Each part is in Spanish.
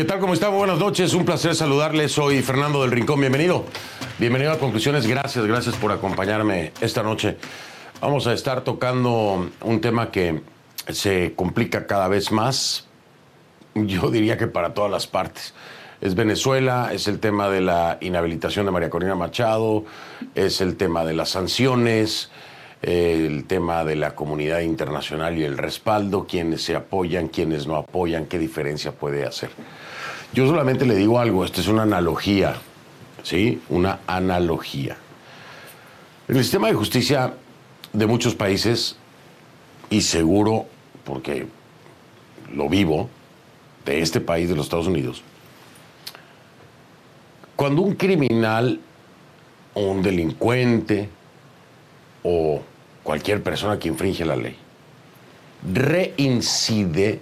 ¿Qué tal? ¿Cómo están? Buenas noches. Un placer saludarles. Soy Fernando del Rincón. Bienvenido. Bienvenido a Conclusiones. Gracias, gracias por acompañarme esta noche. Vamos a estar tocando un tema que se complica cada vez más. Yo diría que para todas las partes. Es Venezuela, es el tema de la inhabilitación de María Corina Machado, es el tema de las sanciones, el tema de la comunidad internacional y el respaldo, quienes se apoyan, quienes no apoyan, qué diferencia puede hacer. Yo solamente le digo algo, esto es una analogía, ¿sí? Una analogía. El sistema de justicia de muchos países, y seguro, porque lo vivo, de este país, de los Estados Unidos, cuando un criminal o un delincuente o cualquier persona que infringe la ley reincide,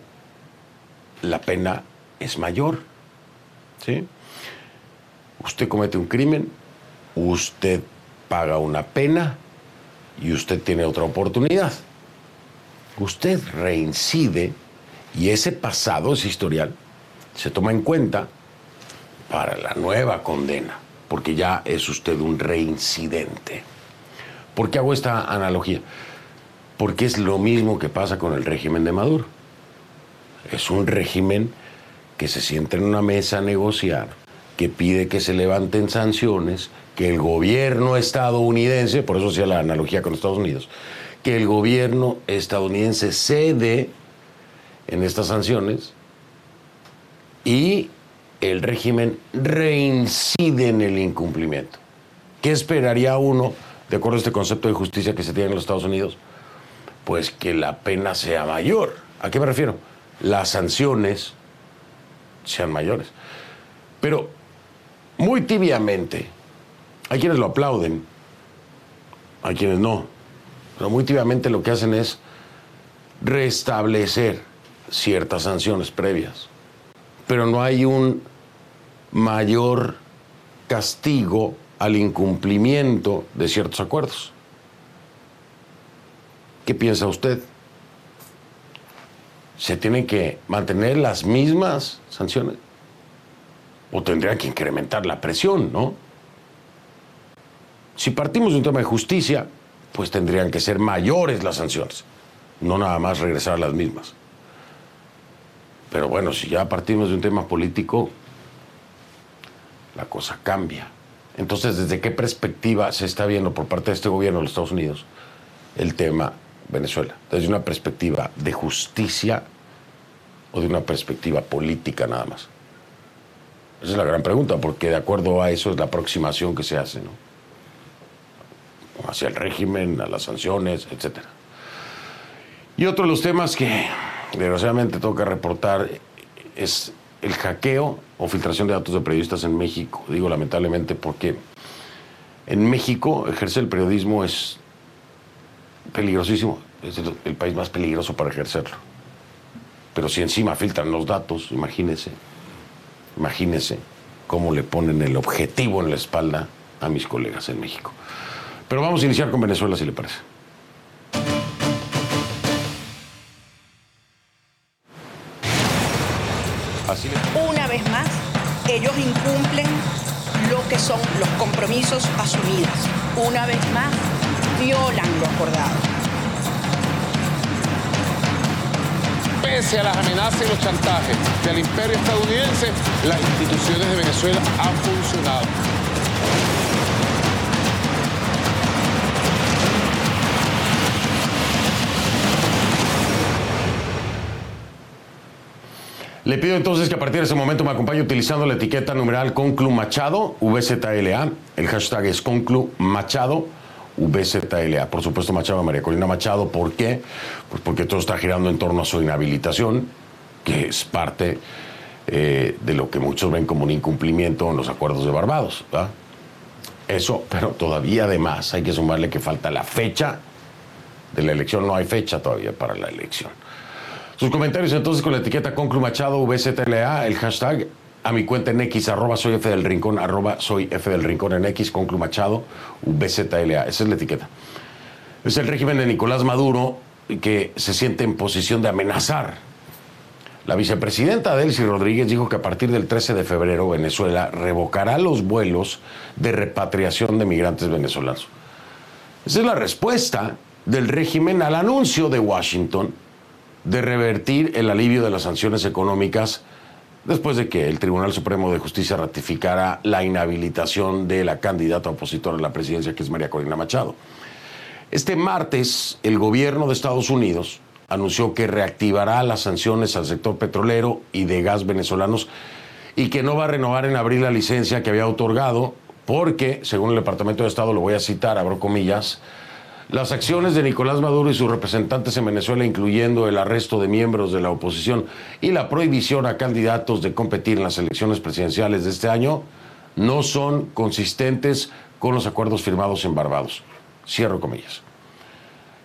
la pena es mayor. ¿Sí? Usted comete un crimen, usted paga una pena y usted tiene otra oportunidad. Usted reincide y ese pasado, ese historial, se toma en cuenta para la nueva condena, porque ya es usted un reincidente. ¿Por qué hago esta analogía? Porque es lo mismo que pasa con el régimen de Maduro. Es un régimen que se sienta en una mesa a negociar, que pide que se levanten sanciones, que el gobierno estadounidense, por eso hacía la analogía con Estados Unidos, que el gobierno estadounidense cede en estas sanciones y el régimen reincide en el incumplimiento. ¿Qué esperaría uno, de acuerdo a este concepto de justicia que se tiene en los Estados Unidos? Pues que la pena sea mayor. ¿A qué me refiero? Las sanciones sean mayores. Pero muy tibiamente, hay quienes lo aplauden, hay quienes no. Pero muy tibiamente lo que hacen es restablecer ciertas sanciones previas. Pero no hay un mayor castigo al incumplimiento de ciertos acuerdos. ¿Qué piensa usted? ¿Se tienen que mantener las mismas sanciones? ¿O tendrían que incrementar la presión, no? Si partimos de un tema de justicia, pues tendrían que ser mayores las sanciones, no nada más regresar a las mismas. Pero bueno, si ya partimos de un tema político, la cosa cambia. Entonces, ¿desde qué perspectiva se está viendo por parte de este gobierno de los Estados Unidos el tema Venezuela? ¿Desde una perspectiva de justicia o de una perspectiva política nada más? Esa es la gran pregunta, porque de acuerdo a eso es la aproximación que se hace, ¿no? Hacia el régimen, a las sanciones, etc. Y otro de los temas que desgraciadamente toca reportar es el hackeo o filtración de datos de periodistas en México. Digo lamentablemente porque en México ejercer el periodismo es peligrosísimo, es el, país más peligroso para ejercerlo. Pero si encima filtran los datos, imagínense, imagínense cómo le ponen el objetivo en la espalda a mis colegas en México. Pero vamos a iniciar con Venezuela, si le parece. Así. Una vez más, ellos incumplen lo que son los compromisos asumidos. Una vez más, violan lo acordado. Pese a las amenazas y los chantajes del imperio estadounidense, las instituciones de Venezuela han funcionado. Le pido entonces que a partir de ese momento me acompañe utilizando la etiqueta numeral Conclu Machado, VZLA. El hashtag es Conclu Machado, VZLA. Por supuesto, Machado, María Corina Machado. ¿Por qué? Pues porque todo está girando en torno a su inhabilitación, que es parte eh, de lo que muchos ven como un incumplimiento en los acuerdos de Barbados. Eso, pero todavía además hay que sumarle que falta la fecha de la elección. No hay fecha todavía para la elección. Sus comentarios entonces con la etiqueta Conclu Machado, VZLA, el hashtag a mi cuenta en X, arroba soy F del Rincón, arroba soy F del Rincón en X, Conclu Machado, VZLA. Esa es la etiqueta. Es el régimen de Nicolás Maduro que se siente en posición de amenazar. La vicepresidenta Delcy Rodríguez dijo que a partir del 13 de febrero Venezuela revocará los vuelos de repatriación de migrantes venezolanos. Esa es la respuesta del régimen al anuncio de Washington de revertir el alivio de las sanciones económicas después de que el Tribunal Supremo de Justicia ratificara la inhabilitación de la candidata opositora a la presidencia, que es María Corina Machado. Este martes, el gobierno de Estados Unidos anunció que reactivará las sanciones al sector petrolero y de gas venezolanos y que no va a renovar en abril la licencia que había otorgado porque, según el Departamento de Estado, lo voy a citar, abro comillas, las acciones de Nicolás Maduro y sus representantes en Venezuela, incluyendo el arresto de miembros de la oposición y la prohibición a candidatos de competir en las elecciones presidenciales de este año, no son consistentes con los acuerdos firmados en Barbados. Cierro comillas.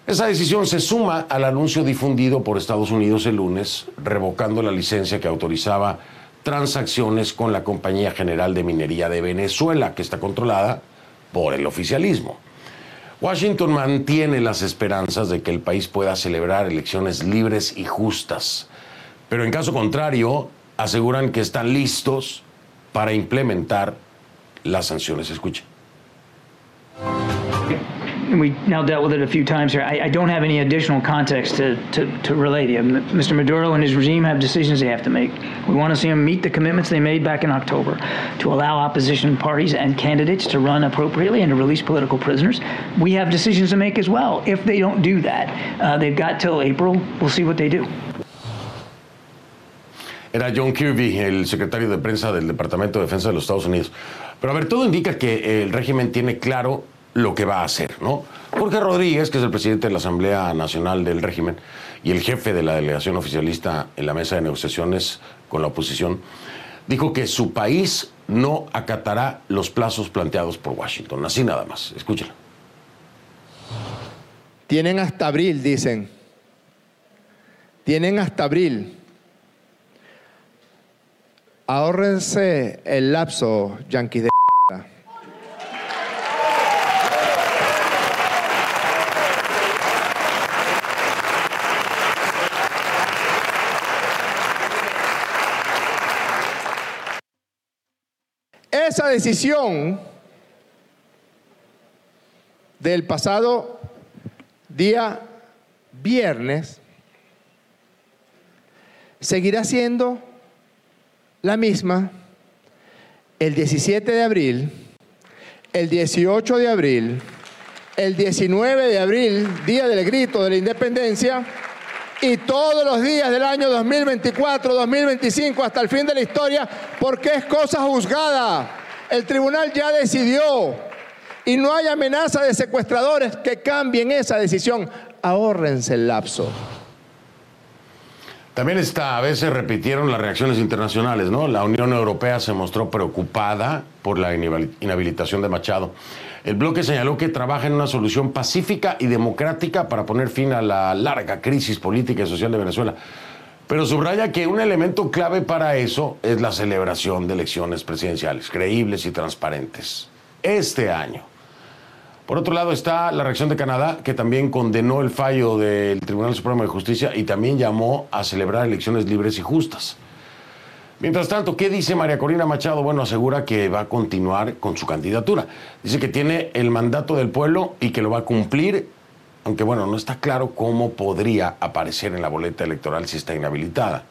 Esa decisión se suma al anuncio difundido por Estados Unidos el lunes, revocando la licencia que autorizaba transacciones con la Compañía General de Minería de Venezuela, que está controlada por el oficialismo. Washington mantiene las esperanzas de que el país pueda celebrar elecciones libres y justas, pero en caso contrario, aseguran que están listos para implementar las sanciones. Escuche. And we now dealt with it a few times here. I, I don't have any additional context to, to, to relay to you. Mr. Maduro and his regime have decisions they have to make. We want to see them meet the commitments they made back in October to allow opposition parties and candidates to run appropriately and to release political prisoners. We have decisions to make as well. If they don't do that, uh, they've got till April. We'll see what they do. Era John Kirby, el secretario de prensa del Departamento de Defensa de los Estados Unidos. Pero a ver, todo indica que el régimen tiene claro lo que va a hacer, ¿no? Jorge Rodríguez, que es el presidente de la Asamblea Nacional del régimen y el jefe de la delegación oficialista en la mesa de negociaciones con la oposición, dijo que su país no acatará los plazos planteados por Washington. Así nada más. Escúchelo. Tienen hasta abril, dicen. Tienen hasta abril. Ahórrense el lapso, yanquis de Esa decisión del pasado día viernes seguirá siendo la misma el 17 de abril, el 18 de abril, el 19 de abril, día del grito de la independencia, y todos los días del año 2024, 2025, hasta el fin de la historia, porque es cosa juzgada. El tribunal ya decidió y no hay amenaza de secuestradores que cambien esa decisión. Ahórrense el lapso. También está, a veces repitieron las reacciones internacionales, ¿no? La Unión Europea se mostró preocupada por la inhabilitación de Machado. El bloque señaló que trabaja en una solución pacífica y democrática para poner fin a la larga crisis política y social de Venezuela. Pero subraya que un elemento clave para eso es la celebración de elecciones presidenciales, creíbles y transparentes, este año. Por otro lado está la reacción de Canadá, que también condenó el fallo del Tribunal Supremo de Justicia y también llamó a celebrar elecciones libres y justas. Mientras tanto, ¿qué dice María Corina Machado? Bueno, asegura que va a continuar con su candidatura. Dice que tiene el mandato del pueblo y que lo va a cumplir, aunque bueno, no está claro cómo podría aparecer en la boleta electoral si está inhabilitada.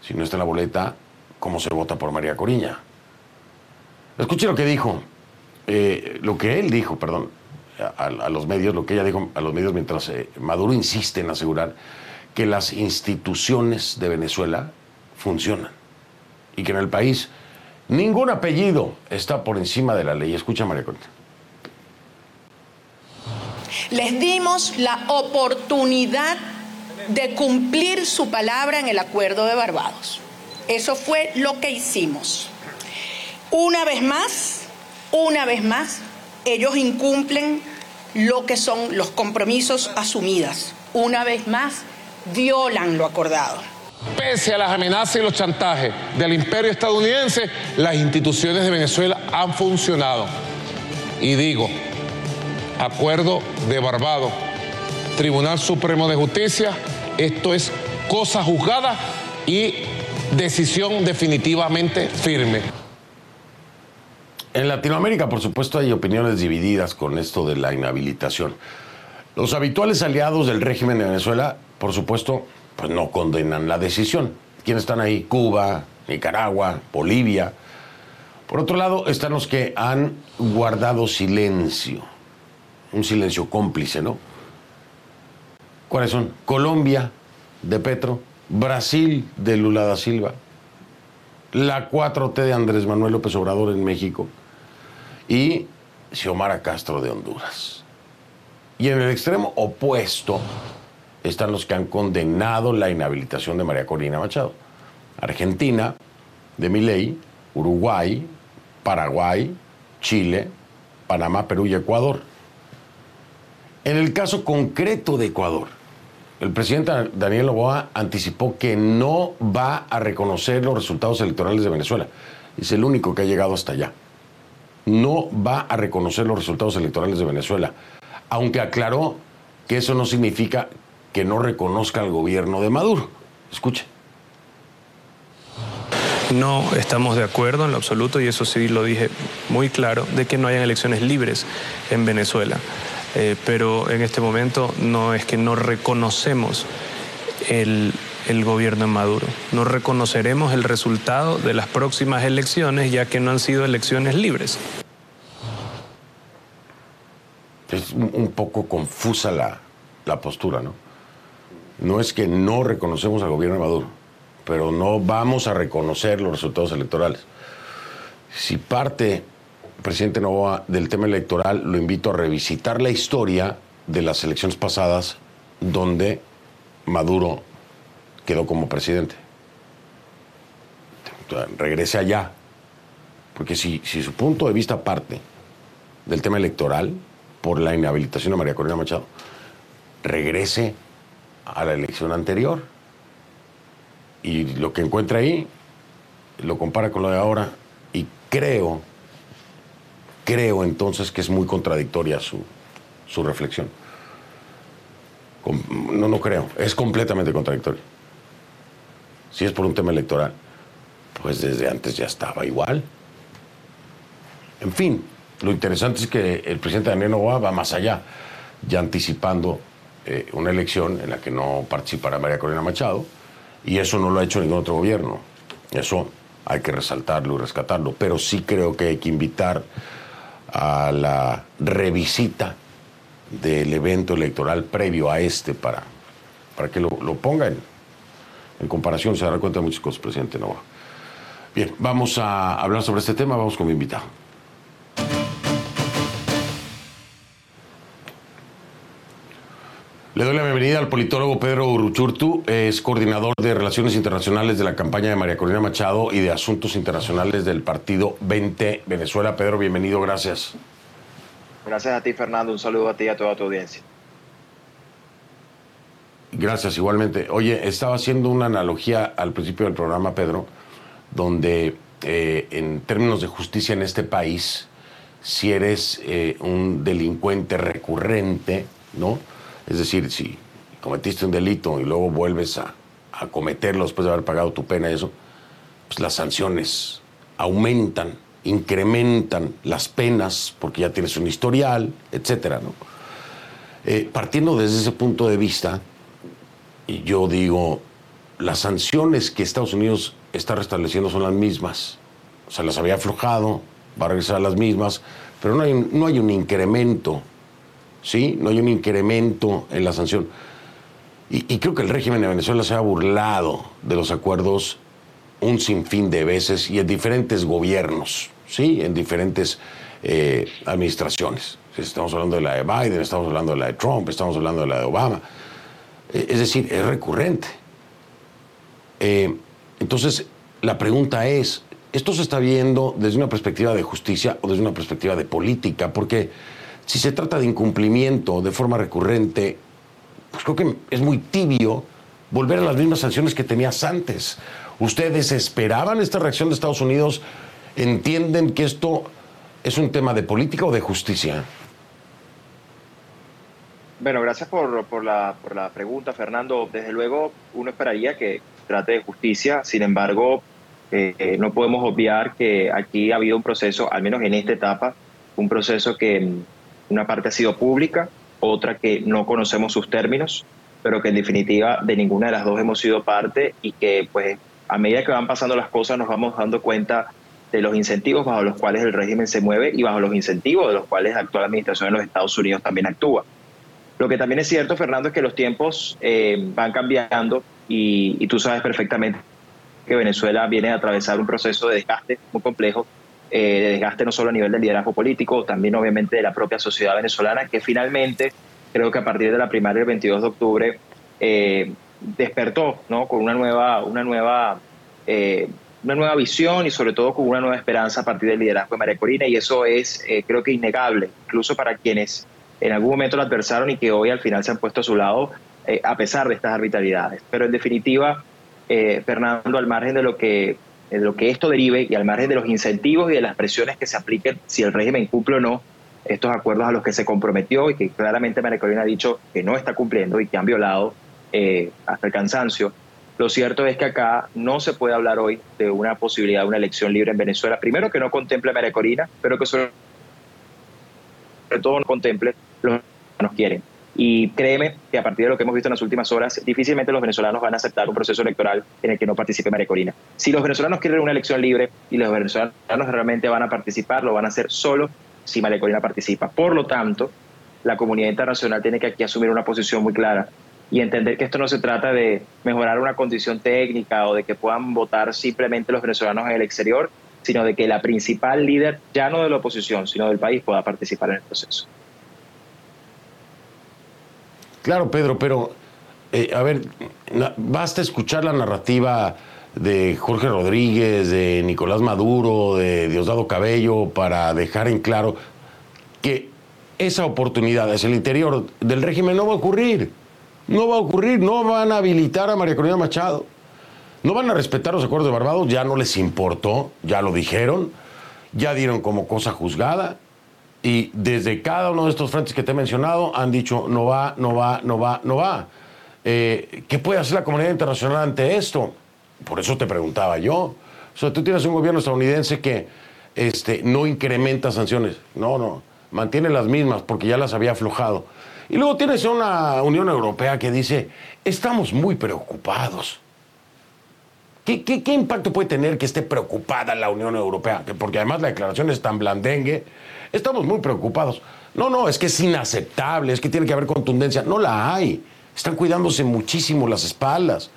Si no está en la boleta, ¿cómo se vota por María Corina? Escuche lo que dijo, eh, lo que él dijo, perdón, a, a, los medios, lo que ella dijo a los medios mientras eh, Maduro insiste en asegurar que las instituciones de Venezuela funcionan y que en el país ningún apellido está por encima de la ley. Escucha, María Corina. Les dimos la oportunidad de cumplir su palabra en el acuerdo de Barbados. Eso fue lo que hicimos. Una vez más, una vez más, ellos incumplen lo que son los compromisos asumidos. Una vez más, violan lo acordado. Pese a las amenazas y los chantajes del imperio estadounidense, las instituciones de Venezuela han funcionado. Y digo, acuerdo de Barbados, Tribunal Supremo de Justicia, esto es cosa juzgada y decisión definitivamente firme. En Latinoamérica, por supuesto, hay opiniones divididas con esto de la inhabilitación. Los habituales aliados del régimen de Venezuela, por supuesto, pues no condenan la decisión. ¿Quiénes están ahí? Cuba, Nicaragua, Bolivia. Por otro lado, están los que han guardado silencio, un silencio cómplice, ¿no? ¿Cuáles son? Colombia, de Petro, Brasil, de Lula da Silva, la 4T de Andrés Manuel López Obrador en México y Xiomara Castro de Honduras. Y en el extremo opuesto, están los que han condenado la inhabilitación de María Corina Machado. Argentina, de Miley, Uruguay, Paraguay, Chile, Panamá, Perú y Ecuador. En el caso concreto de Ecuador, el presidente Daniel Noboa anticipó que no va a reconocer los resultados electorales de Venezuela. Es el único que ha llegado hasta allá. No va a reconocer los resultados electorales de Venezuela, aunque aclaró que eso no significa que no reconozca al gobierno de Maduro. Escuche. No estamos de acuerdo en lo absoluto, y eso sí lo dije muy claro, de que no hayan elecciones libres en Venezuela. Eh, pero en este momento no es que no reconocemos el, el gobierno de Maduro. No reconoceremos el resultado de las próximas elecciones ya que no han sido elecciones libres. Es un poco confusa la, la postura, ¿no? no es que no reconocemos al gobierno de Maduro, pero no vamos a reconocer los resultados electorales. Si parte, presidente Novoa, del tema electoral, lo invito a revisitar la historia de las elecciones pasadas donde Maduro quedó como presidente. Regrese allá, porque si, si su punto de vista parte del tema electoral por la inhabilitación de María Corina Machado, regrese a la elección anterior y lo que encuentra ahí lo compara con lo de ahora y creo, creo entonces que es muy contradictoria su, su reflexión. No, no creo, es completamente contradictorio. Si es por un tema electoral, pues desde antes ya estaba igual. En fin, lo interesante es que el presidente Daniel Novoa va más allá, ya anticipando eh, una elección en la que no participará María Corina Machado, y eso no lo ha hecho ningún otro gobierno. Eso hay que resaltarlo y rescatarlo, pero sí creo que hay que invitar a la revisita del evento electoral previo a este para, para que lo, lo ponga en, en, comparación, se dará cuenta de muchas cosas, presidente Nova. Bien, vamos a hablar sobre este tema, vamos con mi invitado. Le doy la bienvenida al politólogo Pedro Uruchurtu, es coordinador de Relaciones Internacionales de la campaña de María Corina Machado y de Asuntos Internacionales del Partido 20 Venezuela. Pedro, bienvenido, gracias. Gracias a ti, Fernando. Un saludo a ti y a toda tu audiencia. Gracias, igualmente. Oye, estaba haciendo una analogía al principio del programa, Pedro, donde eh, en términos de justicia en este país, si eres eh, un delincuente recurrente, ¿no? Es decir, si cometiste un delito y luego vuelves a, a, cometerlo después de haber pagado tu pena y eso, pues, las sanciones aumentan, incrementan las penas, porque ya tienes un historial, etcétera, ¿no? Eh, partiendo desde ese punto de vista, yo digo, las sanciones que Estados Unidos está restableciendo son las mismas. O sea, las había aflojado, va a regresar a las mismas, pero no hay, no hay un incremento, ¿sí? No hay un incremento en la sanción. Y, creo que el régimen de Venezuela se ha burlado de los acuerdos un sinfín de veces y en diferentes gobiernos, ¿sí? En diferentes eh, administraciones. Estamos hablando de la de Biden, estamos hablando de la de Trump, estamos hablando de la de Obama. Eh, Es decir, es recurrente. Eh, entonces, la pregunta es, ¿esto se está viendo desde una perspectiva de justicia o desde una perspectiva de política? Porque si se trata de incumplimiento de forma recurrente, pues creo que es muy tibio volver a las mismas sanciones que tenías antes. ¿Ustedes esperaban esta reacción de Estados Unidos? ¿Entienden que esto es un tema de política o de justicia? Bueno, gracias por, la, por la pregunta, Fernando. Desde luego, uno esperaría que trate de justicia, sin embargo, eh, no podemos obviar que aquí ha habido un proceso, al menos en esta etapa, un proceso que una parte ha sido pública, otra que no conocemos sus términos, pero que en definitiva de ninguna de las dos hemos sido parte y que pues a medida que van pasando las cosas nos vamos dando cuenta de los incentivos bajo los cuales el régimen se mueve y bajo los incentivos de los cuales la actual administración de los Estados Unidos también actúa. Lo que también es cierto, Fernando, es que los tiempos eh, van cambiando y, y tú sabes perfectamente que Venezuela viene a atravesar un proceso de desgaste muy complejo, eh, de desgaste no solo a nivel del liderazgo político, también obviamente de la propia sociedad venezolana, que finalmente creo que a partir de la primaria del 22 de octubre eh, despertó ¿no? con una nueva, una, nueva, eh, una nueva visión y sobre todo con una nueva esperanza a partir del liderazgo de María Corina y eso es eh, creo que innegable, incluso para quienes en algún momento la adversaron y que hoy al final se han puesto a su lado eh, a pesar de estas arbitrariedades. Pero en definitiva, eh, Fernando, al margen de lo que de lo que esto derive y al margen de los incentivos y de las presiones que se apliquen si el régimen cumple o no estos acuerdos a los que se comprometió y que claramente María Corina ha dicho que no está cumpliendo y que han violado eh, hasta el cansancio. Lo cierto es que acá no se puede hablar hoy de una posibilidad de una elección libre en Venezuela. Primero que no contemple María Corina, pero que sobre todo no contemple los que nos quieren. Y créeme que a partir de lo que hemos visto en las últimas horas, difícilmente los venezolanos van a aceptar un proceso electoral en el que no participe María Corina. Si los venezolanos quieren una elección libre y los venezolanos realmente van a participar, lo van a hacer solo si María Corina participa. Por lo tanto, la comunidad internacional tiene que aquí asumir una posición muy clara y entender que esto no se trata de mejorar una condición técnica o de que puedan votar simplemente los venezolanos en el exterior, sino de que la principal líder, ya no de la oposición, sino del país, pueda participar en el proceso. Claro, Pedro, pero eh, a ver, basta escuchar la narrativa de Jorge Rodríguez, de Nicolás Maduro, de Diosdado Cabello, para dejar en claro que esa oportunidad hacia el interior del régimen no va a ocurrir. No va a ocurrir, no van a habilitar a María Corina Machado. No van a respetar los acuerdos de Barbados, ya no les importó, ya lo dijeron, ya dieron como cosa juzgada. Y desde cada uno de estos frentes que te he mencionado han dicho no va, no va, no va, no va. Eh, ¿Qué puede hacer la comunidad internacional ante esto? Por eso te preguntaba yo. O sea, tú tienes un gobierno estadounidense que este, no incrementa sanciones. No, no. Mantiene las mismas porque ya las había aflojado. Y luego tienes una Unión Europea que dice, estamos muy preocupados. ¿Qué, qué, qué impacto puede tener que esté preocupada la Unión Europea? Que porque además la declaración es tan blandengue. Estamos muy preocupados. No, no, es que es inaceptable, es que tiene que haber contundencia. No la hay. Están cuidándose muchísimo las espaldas.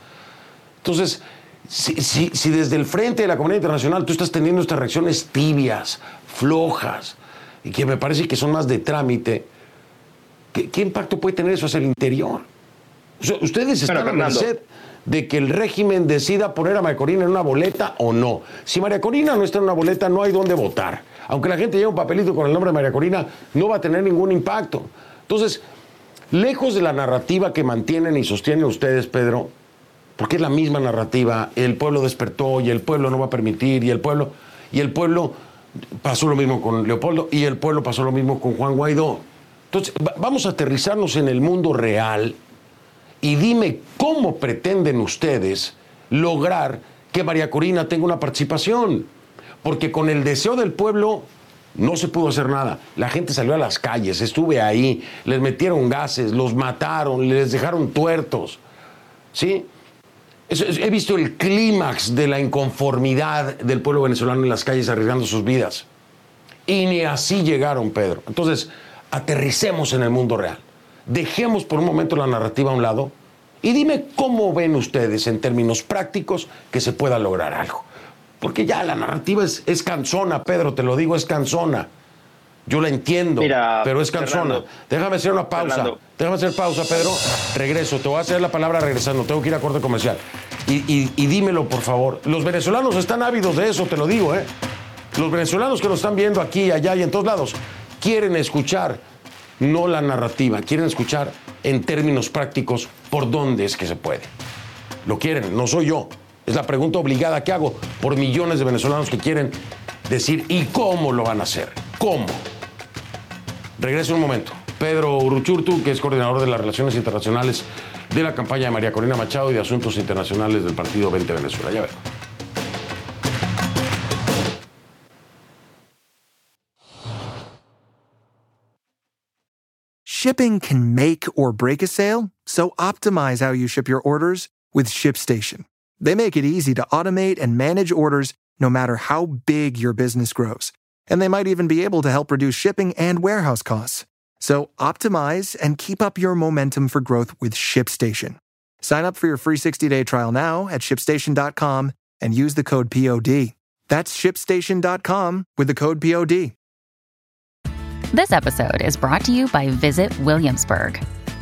Entonces, si, si- si desde el frente de la comunidad internacional tú estás teniendo estas reacciones tibias, flojas, y que me parece que son más de trámite, ¿qué, qué impacto puede tener eso hacia el interior? O sea, ustedes están a Fernando. merced de que el régimen decida poner a María Corina en una boleta o no. Si María Corina no está en una boleta, no hay dónde votar. Aunque la gente lleve un papelito con el nombre de María Corina, no va a tener ningún impacto. Entonces, lejos de la narrativa que mantienen y sostienen ustedes, Pedro, porque es la misma narrativa, el pueblo despertó y el pueblo no va a permitir y el pueblo y el pueblo pasó lo mismo con Leopoldo y el pueblo pasó lo mismo con Juan Guaidó. Entonces, va- vamos a aterrizarnos en el mundo real y dime cómo pretenden ustedes lograr que María Corina tenga una participación, porque con el deseo del pueblo no se pudo hacer nada. La gente salió a las calles, estuve ahí, les metieron gases, los mataron, les dejaron tuertos. ¿Sí? He visto el clímax de la inconformidad del pueblo venezolano en las calles arriesgando sus vidas. Y ni así llegaron, Pedro. Entonces, aterricemos en el mundo real. Dejemos por un momento la narrativa a un lado y dime cómo ven ustedes en términos prácticos que se pueda lograr algo. Porque ya la narrativa es, es cansona, Pedro, te lo digo, es cansona. Yo la entiendo, pero es cansona. Déjame hacer una pausa. Déjame hacer pausa, Pedro. Regreso. Te voy a hacer la palabra regresando. Tengo que ir a corte comercial. Y, y, dímelo, por favor. Los venezolanos están ávidos de eso, te lo digo, ¿eh? Los venezolanos que nos están viendo aquí, allá y en todos lados quieren escuchar no la narrativa, quieren escuchar en términos prácticos por dónde es que se puede. Lo quieren, no soy yo. Es la pregunta obligada que hago por millones de venezolanos que quieren decir, ¿y cómo lo van a hacer? ¿Cómo? Regreso un momento. Pedro Uruchurtu, que es coordinador de las Relaciones Internacionales de la campaña de María Corina Machado y de Asuntos Internacionales del Partido 20 Venezuela. Ya veo. Shipping can make or break a sale, so optimize how you ship your orders with ShipStation. They make it easy to automate and manage orders no matter how big your business grows and they might even be able to help reduce shipping and warehouse costs. So optimize and keep up your momentum for growth with ShipStation. Sign up for your free 60-day trial now at shipstation.com and use the code POD. That's shipstation.com with the code POD. This episode is brought to you by Visit Williamsburg.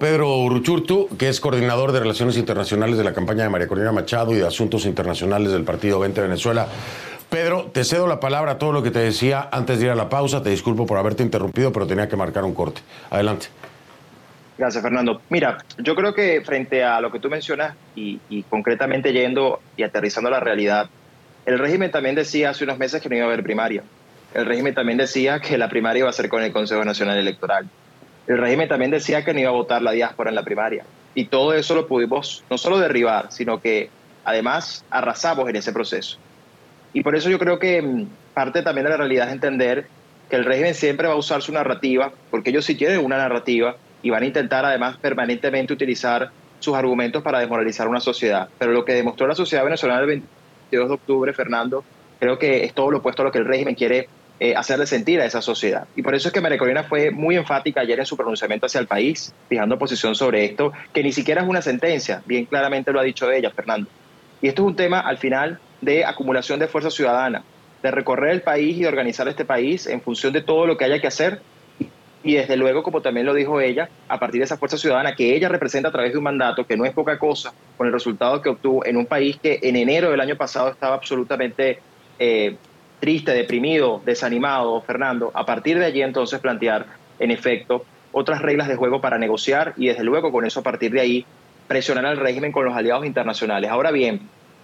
Pedro Uruchurtu, que es coordinador de Relaciones Internacionales de la campaña de María Corina Machado y de Asuntos Internacionales del Partido 20 Venezuela. Pedro, te cedo la palabra a todo lo que te decía antes de ir a la pausa. Te disculpo por haberte interrumpido, pero tenía que marcar un corte. Adelante. Gracias, Fernando. Mira, yo creo que frente a lo que tú mencionas y, y concretamente yendo y aterrizando la realidad, el régimen también decía hace unos meses que no iba a haber primaria. El régimen también decía que la primaria iba a ser con el Consejo Nacional Electoral el régimen también decía que no iba a votar la diáspora en la primaria. Y todo eso lo pudimos no solo derribar, sino que además arrasamos en ese proceso. Y por eso yo creo que mm, parte también de la realidad es entender que el régimen siempre va a usar su narrativa, porque ellos sí tienen una narrativa y van a intentar además permanentemente utilizar sus argumentos para desmoralizar una sociedad. Pero lo que demostró la sociedad venezolana el 22 de octubre, Fernando, creo que es todo lo opuesto a lo que el régimen quiere eh, hacerle sentir a esa sociedad. Y por eso es que María Corina fue muy enfática ayer en su pronunciamiento hacia el país, fijando posición sobre esto, que ni siquiera es una sentencia, bien claramente lo ha dicho ella, Fernando. Y esto es un tema al final de acumulación de fuerza ciudadana, de recorrer el país y de organizar este país en función de todo lo que haya que hacer. Y desde luego, como también lo dijo ella, a partir de esa fuerza ciudadana que ella representa a través de un mandato que no es poca cosa, con el resultado que obtuvo en un país que en enero del año pasado estaba absolutamente eh, triste, deprimido, desanimado, Fernando, a partir de allí entonces plantear, en efecto, otras reglas de juego para negociar y desde luego con eso a partir de ahí presionar al régimen con los aliados internacionales. Ahora bien,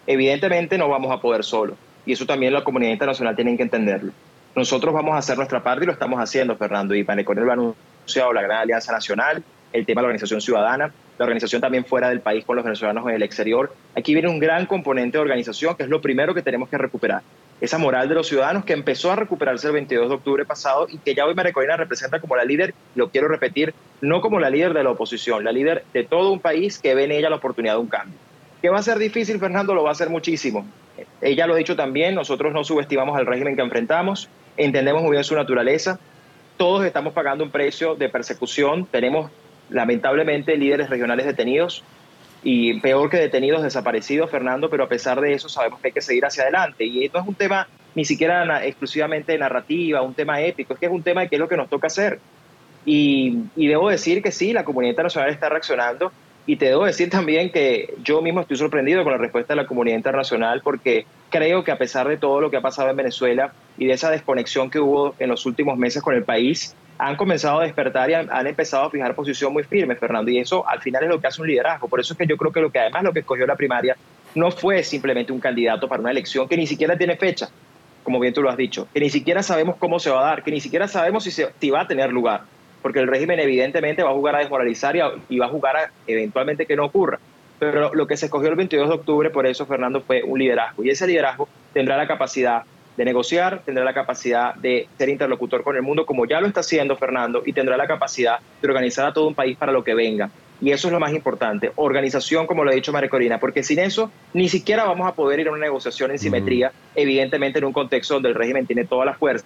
evidentemente no vamos a poder solo y eso también la comunidad internacional tiene que entenderlo. Nosotros vamos a hacer nuestra parte y lo estamos haciendo, Fernando, y Paneconel lo ha anunciado la Gran Alianza Nacional, el tema de la organización ciudadana, la organización también fuera del país con los venezolanos en el exterior. Aquí viene un gran componente de organización que es lo primero que tenemos que recuperar esa moral de los ciudadanos que empezó a recuperarse el 22 de octubre pasado y que ya hoy María Corina representa como la líder, lo quiero repetir, no como la líder de la oposición, la líder de todo un país que ve en ella la oportunidad de un cambio. ¿Qué va a ser difícil, Fernando? Lo va a ser muchísimo. Ella lo ha dicho también, nosotros no subestimamos al régimen que enfrentamos, entendemos muy bien su naturaleza, todos estamos pagando un precio de persecución, tenemos lamentablemente líderes regionales detenidos, y peor que detenidos, desaparecidos, Fernando, pero a pesar de eso sabemos que hay que seguir hacia adelante. Y esto es un tema ni siquiera exclusivamente narrativa, un tema épico, es que es un tema de qué es lo que nos toca hacer. Y, y debo decir que sí, la comunidad internacional está reaccionando y te debo decir también que yo mismo estoy sorprendido con la respuesta de la comunidad internacional porque creo que a pesar de todo lo que ha pasado en Venezuela y de esa desconexión que hubo en los últimos meses con el país, han comenzado a despertar y han, empezado a fijar posición muy firme, Fernando. Y eso al final es lo que hace un liderazgo. Por eso es que yo creo que lo que además lo que escogió la primaria no fue simplemente un candidato para una elección que ni siquiera tiene fecha, como bien tú lo has dicho, que ni siquiera sabemos cómo se va a dar, que ni siquiera sabemos si, si va a tener lugar, porque el régimen evidentemente va a jugar a desmoralizar y, y va a jugar a eventualmente que no ocurra. Pero lo que se escogió el 22 de octubre, por eso, Fernando, fue un liderazgo. Y ese liderazgo tendrá la capacidad de negociar, tendrá la capacidad de ser interlocutor con el mundo, como ya lo está haciendo Fernando, y tendrá la capacidad de organizar a todo un país para lo que venga. Y eso es lo más importante, organización, como lo ha dicho María Corina, porque sin eso ni siquiera vamos a poder ir a una negociación en simetría, evidentemente en un contexto donde el régimen tiene toda la fuerza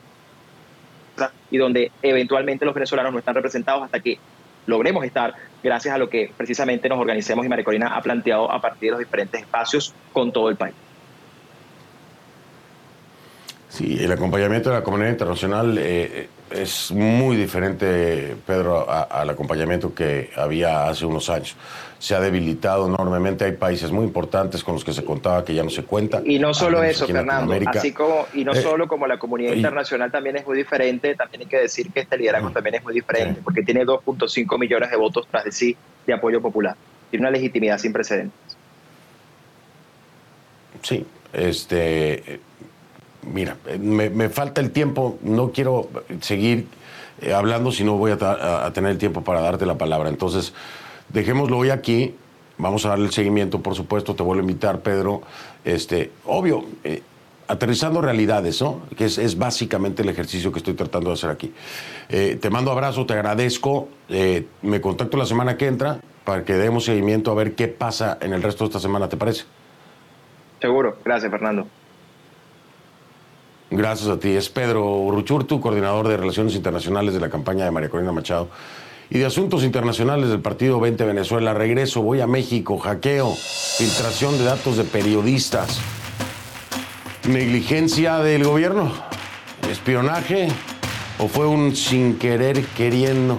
y donde eventualmente los venezolanos no están representados hasta que logremos estar gracias a lo que precisamente nos organicemos y María Corina ha planteado a partir de los diferentes espacios con todo el país. Sí, el acompañamiento de la comunidad internacional eh, es muy diferente, Pedro, a, al acompañamiento que había hace unos años. Se ha debilitado enormemente. Hay países muy importantes con los que se contaba que ya no se cuenta. Y no solo eso, Fernando. Así como, y no eh, solo como la comunidad internacional también es muy diferente, también hay que decir que este liderazgo también es muy diferente, porque tiene 2.5 millones de votos tras de sí de apoyo popular. Tiene una legitimidad sin precedentes. Sí, este mira, me, falta el tiempo, no quiero seguir eh, hablando si no voy a, tener el tiempo para darte la palabra. Entonces, dejémoslo hoy aquí, vamos a darle el seguimiento, por supuesto, te vuelvo a invitar, Pedro. Este, obvio, eh, aterrizando realidades, ¿no? Que es, es, básicamente el ejercicio que estoy tratando de hacer aquí. Eh, te mando abrazo, te agradezco, eh, me contacto la semana que entra para que demos seguimiento a ver qué pasa en el resto de esta semana, ¿te parece? Seguro, gracias Fernando. Gracias a ti. Es Pedro Urruchurtu, coordinador de Relaciones Internacionales de la campaña de María Corina Machado y de Asuntos Internacionales del Partido 20 Venezuela. Regreso, voy a México, hackeo, filtración de datos de periodistas, negligencia del gobierno, espionaje o fue un sin querer queriendo.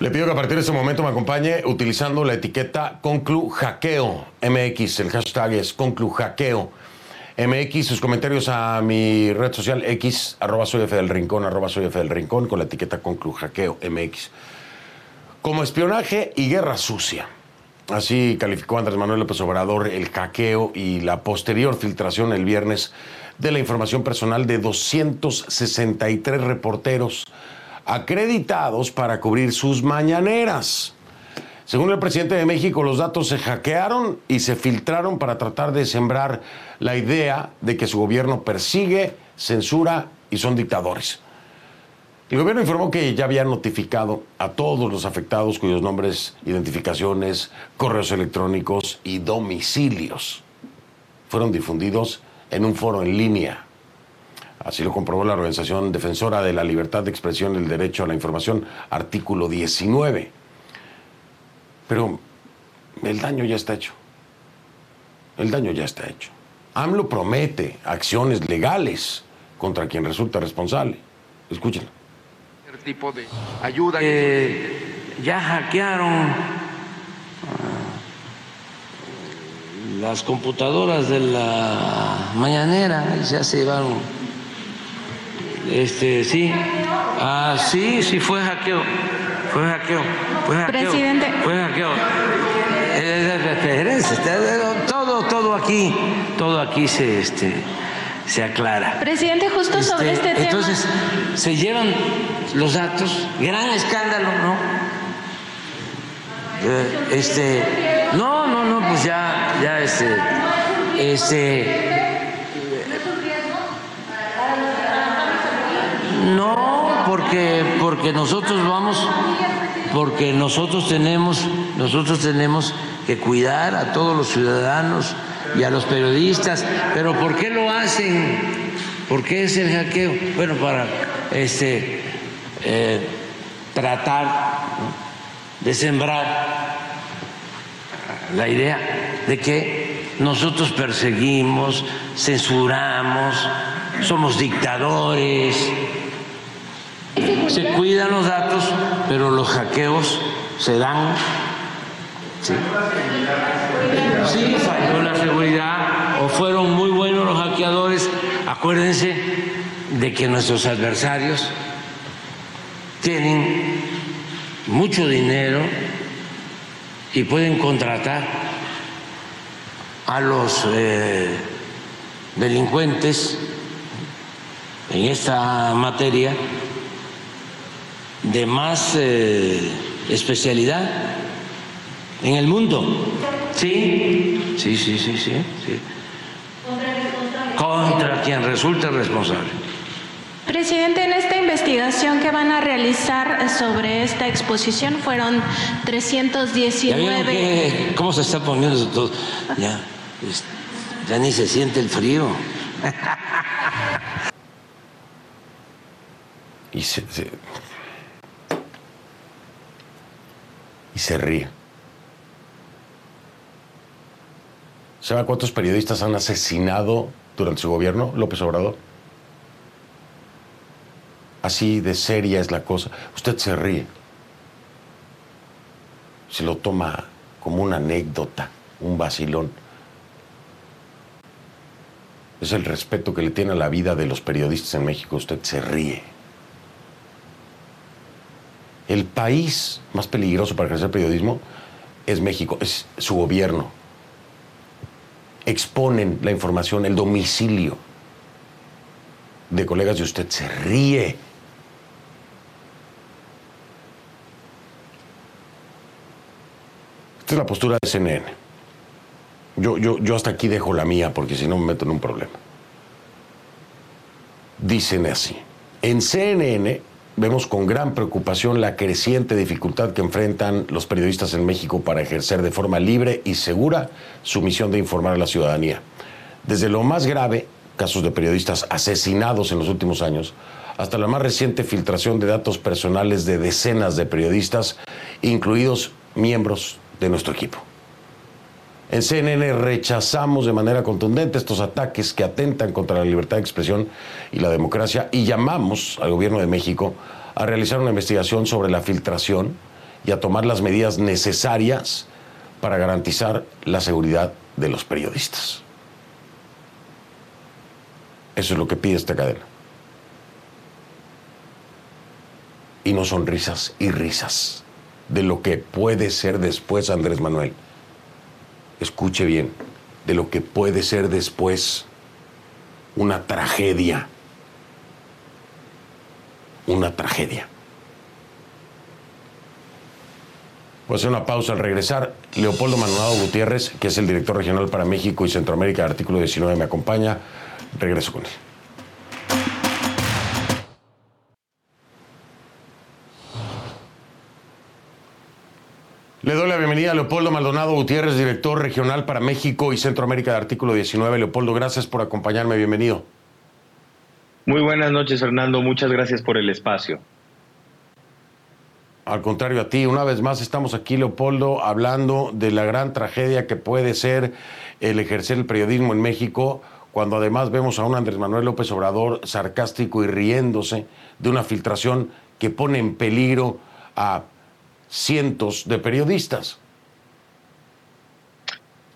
Le pido que a partir de este momento me acompañe utilizando la etiqueta ConcluHackeo MX. El hashtag es ConcluHackeo MX. Sus comentarios a mi red social X, arroba soy del Rincón, arroba soy F del Rincón, con la etiqueta ConcluHackeo MX. Como espionaje y guerra sucia. Así calificó Andrés Manuel López Obrador el hackeo y la posterior filtración el viernes de la información personal de 263 reporteros acreditados para cubrir sus mañaneras. Según el presidente de México, los datos se hackearon y se filtraron para tratar de sembrar la idea de que su gobierno persigue, censura y son dictadores. El gobierno informó que ya había notificado a todos los afectados cuyos nombres, identificaciones, correos electrónicos y domicilios fueron difundidos en un foro en línea Así lo comprobó la Organización Defensora de la Libertad de Expresión y el Derecho a la Información, artículo 19. Pero el daño ya está hecho. El daño ya está hecho. AMLO promete acciones legales contra quien resulta responsable. Escúchenlo. tipo de ayuda. Eh, ya hackearon uh, las computadoras de la mañanera y ya se llevaron este, sí. Ah, sí, sí fue hackeo. Fue hackeo. Fue hackeo. Presidente. Fue hackeo. todo, todo aquí, todo aquí se, este, se aclara. Presidente, justo Este, sobre este tema. Entonces, se llevan los datos, gran escándalo, ¿no? Eh, Este, no, no, no, pues ya, ya, este, este, no, porque, porque nosotros vamos porque nosotros tenemos, nosotros tenemos que cuidar a todos los ciudadanos y a los periodistas. Pero ¿por qué lo hacen? ¿Por qué es el hackeo? Bueno, para este eh, tratar de sembrar la idea de que nosotros perseguimos, censuramos, somos dictadores. Se cuidan los datos, pero los hackeos se dan. Sí, sí falló la seguridad o fueron muy buenos los hackeadores. Acuérdense de que nuestros adversarios tienen mucho dinero y pueden contratar a los eh, delincuentes en esta materia de más eh, especialidad en el mundo. Sí, sí, sí, sí, sí. sí. Contra quien resulte responsable. Presidente, en esta investigación que van a realizar sobre esta exposición fueron 319... Qué, ¿Cómo se está poniendo eso todo? Ya, ya ni se siente el frío. Y se, se, y se ríe. ¿Sabe cuántos periodistas han asesinado durante su gobierno, López Obrador? Así de seria es la cosa. Usted se ríe. Se lo toma como una anécdota, un vacilón. Es el respeto que le tiene a la vida de los periodistas en México. Usted se ríe. El país más peligroso para ejercer periodismo es México, es su gobierno. Exponen la información, el domicilio de colegas de usted se ríe. Esta es la postura de CNN. Yo, yo, yo hasta aquí dejo la mía porque si no me meto en un problema. Dicen así. En CNN vemos con gran preocupación la creciente dificultad que enfrentan los periodistas en México para ejercer de forma libre y segura su misión de informar a la ciudadanía. Desde lo más grave, casos de periodistas asesinados en los últimos años, hasta la más reciente filtración de datos personales de decenas de periodistas, incluidos miembros de nuestro equipo. En CNN rechazamos de manera contundente estos ataques que atentan contra la libertad de expresión y la democracia y llamamos al gobierno de México a realizar una investigación sobre la filtración y a tomar las medidas necesarias para garantizar la seguridad de los periodistas. Eso es lo que pide esta cadena. Y no son risas y risas de lo que puede ser después Andrés Manuel. Escuche bien, de lo que puede ser después una tragedia. Una tragedia. Voy a hacer una pausa al regresar. Leopoldo Maldonado Gutiérrez, que es el director regional para México y Centroamérica Artículo 19, me acompaña. Regreso con él. La bienvenida a Leopoldo Maldonado Gutiérrez, director regional para México y Centroamérica de Artículo 19. Leopoldo, gracias por acompañarme. Bienvenido. Muy buenas noches, Fernando. Muchas gracias por el espacio. Al contrario a ti, una vez más estamos aquí, Leopoldo, hablando de la gran tragedia que puede ser el ejercer el periodismo en México, cuando además vemos a un Andrés Manuel López Obrador sarcástico y riéndose de una filtración que pone en peligro a cientos de periodistas.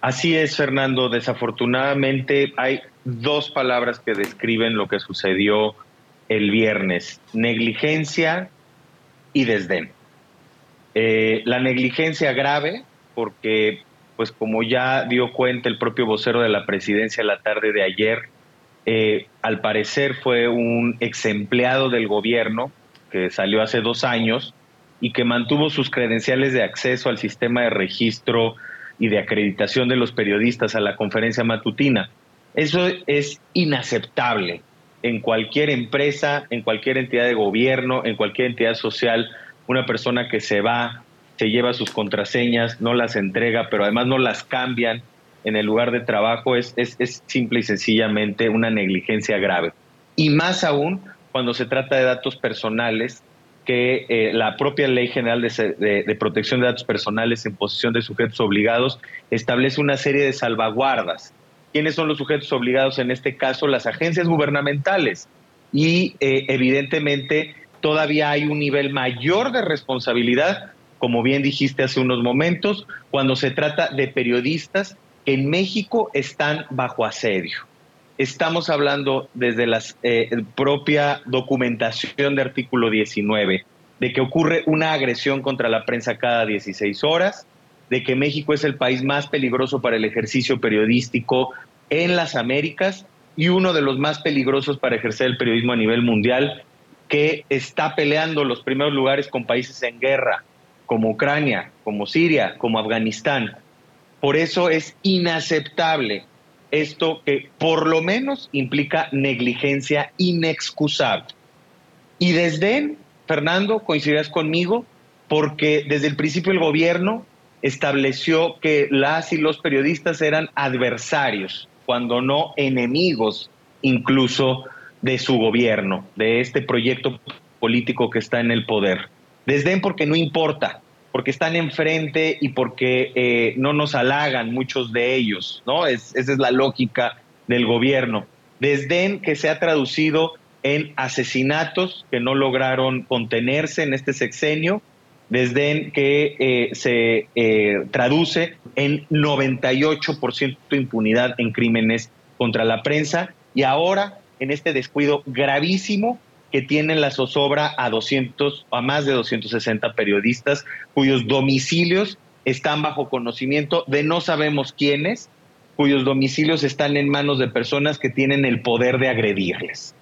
Así es, Fernando. Desafortunadamente hay dos palabras que describen lo que sucedió el viernes, negligencia y desdén. Eh, la negligencia grave, porque, pues como ya dio cuenta el propio vocero de la presidencia la tarde de ayer, eh, al parecer fue un ex empleado del gobierno que salió hace dos años y que mantuvo sus credenciales de acceso al sistema de registro y de acreditación de los periodistas a la conferencia matutina. Eso es inaceptable en cualquier empresa, en cualquier entidad de gobierno, en cualquier entidad social una persona que se va, se lleva sus contraseñas, no las entrega, pero además no las cambian en el lugar de trabajo, es, es, es simple y sencillamente una negligencia grave. Y más aún cuando se trata de datos personales que eh, la propia Ley General de, Protección de Datos Personales en posesión de sujetos obligados establece una serie de salvaguardas. ¿Quiénes son los sujetos obligados en este caso? Las agencias gubernamentales. Y eh, evidentemente todavía hay un nivel mayor de responsabilidad, como bien dijiste hace unos momentos, cuando se trata de periodistas que en México están bajo asedio. Estamos hablando desde la eh, propia documentación de artículo 19, de que ocurre una agresión contra la prensa cada 16 horas, de que México es el país más peligroso para el ejercicio periodístico en las Américas y uno de los más peligrosos para ejercer el periodismo a nivel mundial, que está peleando los primeros lugares con países en guerra, como Ucrania, como Siria, como Afganistán. Por eso es inaceptable esto que por lo menos implica negligencia inexcusable. Y desde, Fernando, coincidirás conmigo, porque desde el principio el gobierno estableció que las y los periodistas eran adversarios, cuando no enemigos incluso de su gobierno, de este proyecto político que está en el poder. Desdén porque no importa, porque están enfrente y porque eh, no nos halagan muchos de ellos, ¿no? esa es la lógica del gobierno. Desdén que se ha traducido en asesinatos que no lograron contenerse en este sexenio, desdén que eh, se eh, traduce en 98% impunidad en crímenes contra la prensa y ahora en este descuido gravísimo que tienen la zozobra a 200, a más de 260 periodistas cuyos domicilios están bajo conocimiento de no sabemos quiénes, cuyos domicilios están en manos de personas que tienen el poder de agredirles.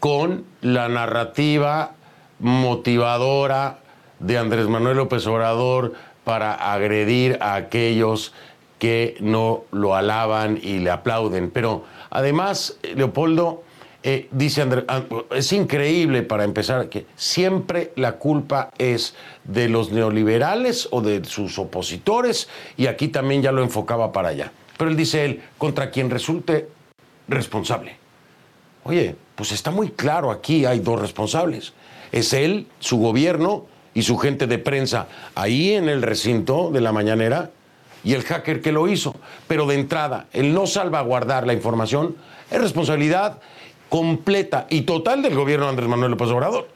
Con la narrativa motivadora de Andrés Manuel López Obrador para agredir a aquellos que no lo alaban y le aplauden. Pero Además, Leopoldo, eh, dice ah, es increíble para empezar que siempre la culpa es de los neoliberales o de sus opositores y aquí también ya lo enfocaba para allá. Pero él dice él, contra quien resulte responsable. Oye, pues está muy claro aquí, hay dos responsables. Es él, su gobierno y su gente de prensa ahí en el recinto de la mañanera y el hacker que lo hizo. Pero de entrada, el no salvaguardar la información es responsabilidad completa y total del gobierno de Andrés Manuel López Obrador.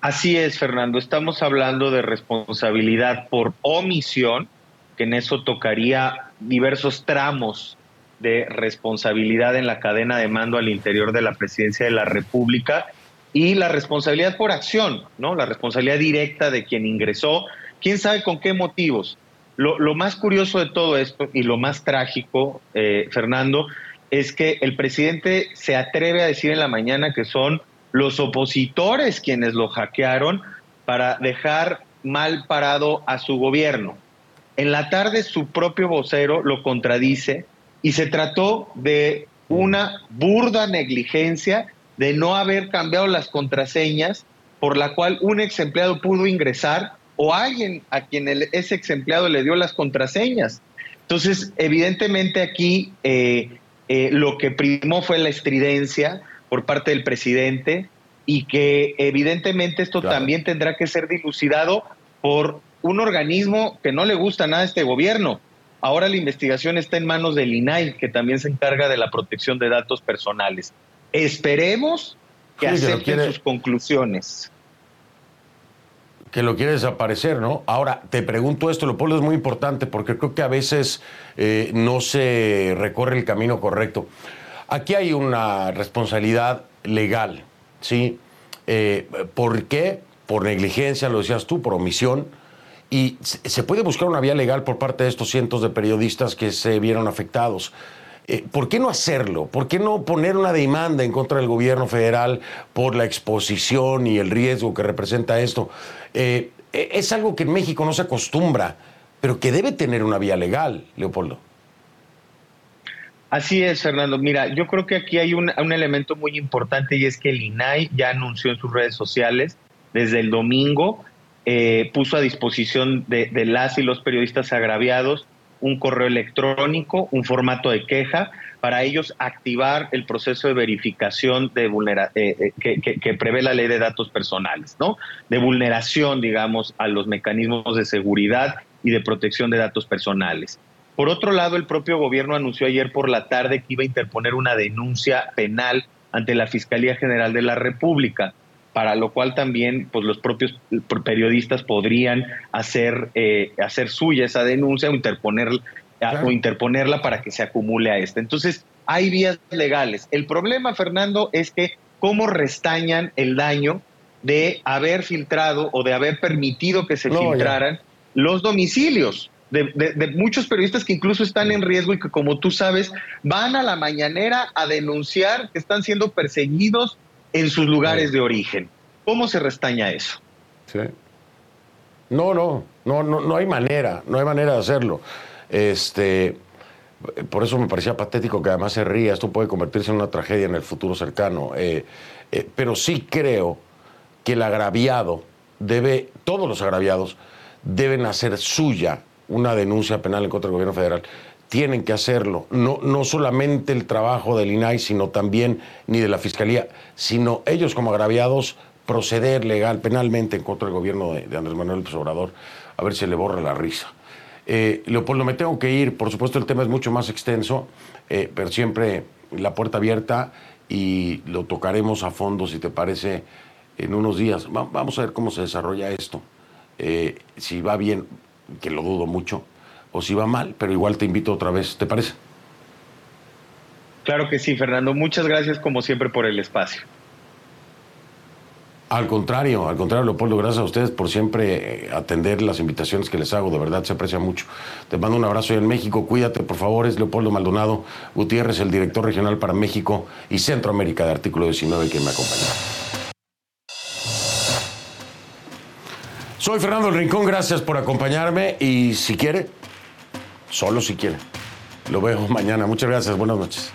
Así es, Fernando. Estamos hablando de responsabilidad por omisión, que en eso tocaría diversos tramos de responsabilidad en la cadena de mando al interior de la presidencia de la República y la responsabilidad por acción, ¿no? La responsabilidad directa de quien ingresó quién sabe con qué motivos. Lo, más curioso de todo esto y lo más trágico, eh, Fernando, es que el presidente se atreve a decir en la mañana que son los opositores quienes lo hackearon para dejar mal parado a su gobierno. En la tarde su propio vocero lo contradice y se trató de una burda negligencia de no haber cambiado las contraseñas por la cual un ex empleado pudo ingresar o alguien a quien ese ex empleado le dio las contraseñas. Entonces, evidentemente aquí eh, eh, lo que primó fue la estridencia por parte del presidente y que evidentemente esto también tendrá que ser dilucidado por un organismo que no le gusta nada a este gobierno. Ahora la investigación está en manos del INAI, que también se encarga de la protección de datos personales. Esperemos que acepten sus conclusiones que lo quiere desaparecer, ¿no? Ahora, te pregunto esto, Leopoldo, es muy importante porque creo que a veces eh, no se recorre el camino correcto. Aquí hay una responsabilidad legal, ¿sí? Eh, ¿Por qué? Por negligencia, lo decías tú, por omisión. Y se puede buscar una vía legal por parte de estos cientos de periodistas que se vieron afectados. Eh, ¿Por qué no hacerlo? ¿Por qué no poner una demanda en contra del gobierno federal por la exposición y el riesgo que representa esto? Eh, e, es algo que en México no se acostumbra, pero que debe tener una vía legal, Leopoldo. Así es, Fernando. Mira, yo creo que aquí hay un, elemento muy importante y es que el INAI ya anunció en sus redes sociales desde el domingo, eh, puso a disposición de, las y los periodistas agraviados un correo electrónico, un formato de queja, para ellos activar el proceso de verificación de vulnera eh, eh, que, prevé la ley de datos personales, ¿no? De vulneración, digamos, a los mecanismos de seguridad y de protección de datos personales. Por otro lado, el propio gobierno anunció ayer por la tarde que iba a interponer una denuncia penal ante la Fiscalía General de la República, para lo cual también pues, los propios periodistas podrían hacer, eh, hacer suya esa denuncia o, interponer, claro. o interponerla para que se acumule a esta. Entonces, hay vías legales. El problema, Fernando, es que cómo restañan el daño de haber filtrado o de haber permitido que se no, filtraran ya. los domicilios. De, de, de, muchos periodistas que incluso están en riesgo y que, como tú sabes, van a la mañanera a denunciar que están siendo perseguidos en sus lugares de origen. ¿Cómo se restaña eso? Sí. No, no, no, no, no hay manera, no hay manera de hacerlo. Este, por eso me parecía patético que además se ría. Esto puede convertirse en una tragedia en el futuro cercano. Eh, eh, pero sí creo que el agraviado debe, todos los agraviados deben hacer suya una denuncia penal en contra del gobierno federal, tienen que hacerlo. No, no solamente el trabajo del INAI, sino también ni de la Fiscalía, sino ellos como agraviados proceder legal, penalmente en contra del gobierno de, Andrés Manuel López Obrador, a ver si le borra la risa. Eh, Leopoldo, me tengo que ir, por supuesto el tema es mucho más extenso, eh, pero siempre la puerta abierta y lo tocaremos a fondo, si te parece, en unos días. Va, vamos a ver cómo se desarrolla esto. Eh, si va bien, que lo dudo mucho, o si va mal, pero igual te invito otra vez, ¿te parece? Claro que sí, Fernando. Muchas gracias como siempre por el espacio. Al contrario, al contrario, Leopoldo, gracias a ustedes por siempre atender las invitaciones que les hago, de verdad se aprecia mucho. Te mando un abrazo en México, cuídate por favor, es Leopoldo Maldonado Gutiérrez, el director regional para México y Centroamérica de Artículo 19, quien me acompaña. Soy Fernando El Rincón, gracias por acompañarme y si quiere, solo si quiere, lo veo mañana. Muchas gracias, buenas noches.